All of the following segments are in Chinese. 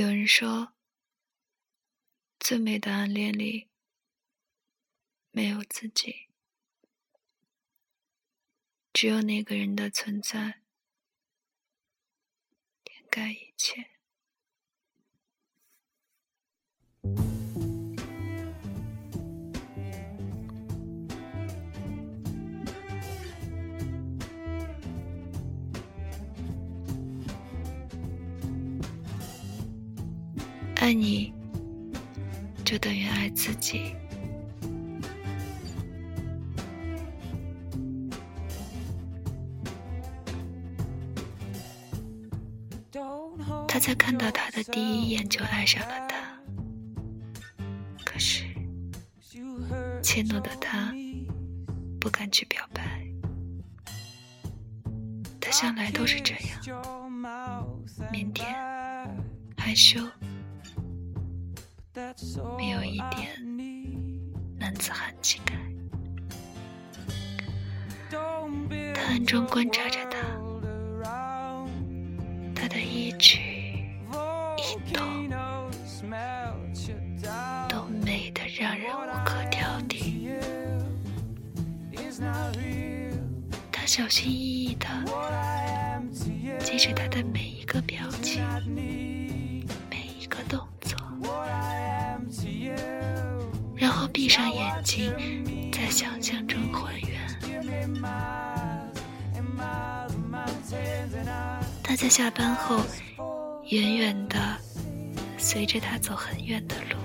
有人说，最美的暗恋里没有自己，只有那个人的存在掩盖一切。爱你，就等于爱自己。他在看到他的第一眼就爱上了他，可是怯懦的他不敢去表白。他向来都是这样，腼腆、害羞。没有一点男子汉气概。他暗中观察着他，他的一举一动都美得让人无可挑剔。他小心翼翼地记着他的每一个表情，闭上眼睛，在想象中还原。他在下班后，远远的随着他走很远的路，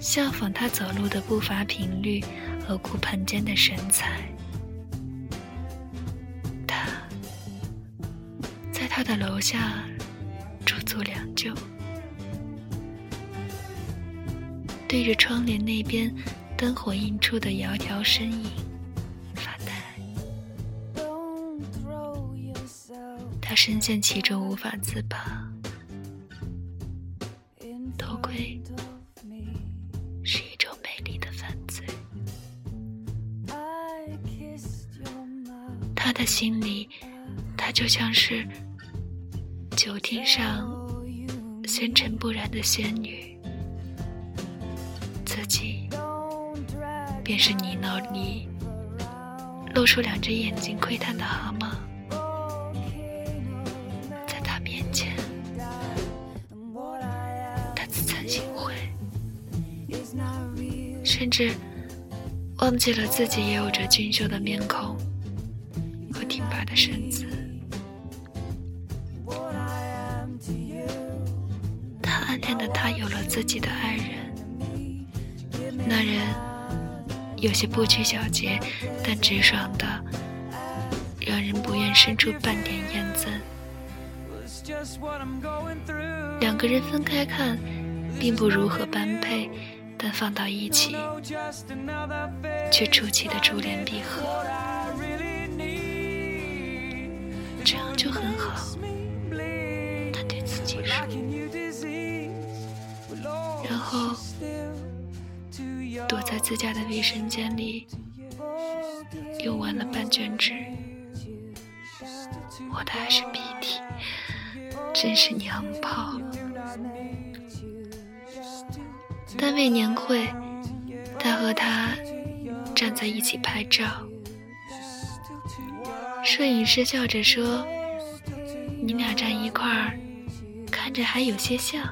效仿他走路的步伐频率和骨盆间的身材。他在他的楼下驻足良久。对着窗帘那边灯火映出的窈窕身影发呆，他深陷其中无法自拔。偷窥是一种美丽的犯罪。他的心里，他就像是酒亭上纤尘不染的仙女。自己便是泥淖里露出两只眼睛窥探的蛤蟆，在他面前，他自惭形秽，甚至忘记了自己也有着俊秀的面孔和挺拔的身子。他暗恋的他有了自己的爱人。那人有些不拘小节，但直爽的，让人不愿生出半点厌憎。两个人分开看，并不如何般配，但放到一起，却出奇的珠联璧合，这样就很好。他对自己说，然后。躲在自家的卫生间里，用完了半卷纸。我的还是鼻涕，真是娘炮。单位年会，他和他站在一起拍照，摄影师笑着说：“你俩站一块儿，看着还有些像，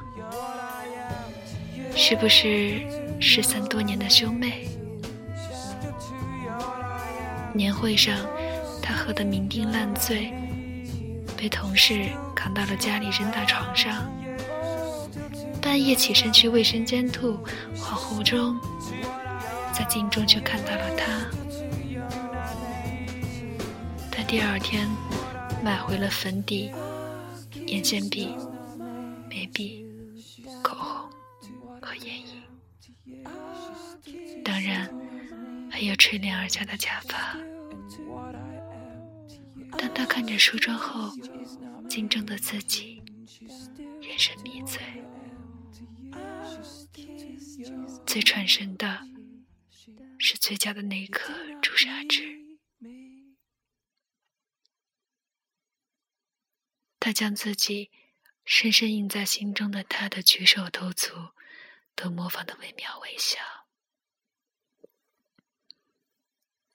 是不是？”失散多年的兄妹，年会上，他喝得酩酊烂醉，被同事扛到了家里扔到床上。半夜起身去卫生间吐，恍惚中，在镜中却看到了他。他第二天买回了粉底、眼线笔、眉笔、口红和眼影。当然，还有垂帘而下的假发。当他看着梳妆后镜中的自己，眼神迷醉，最传神的是嘴角的那颗朱砂痣。他将自己深深印在心中的他的举手投足，都模仿的惟妙惟肖。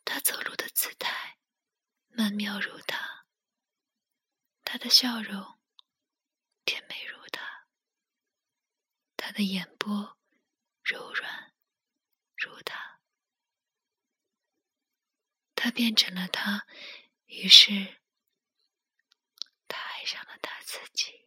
他走路的姿态，曼妙如他；他的笑容，甜美如他；他的眼波，柔软如他。他变成了他，于是他爱上了他自己。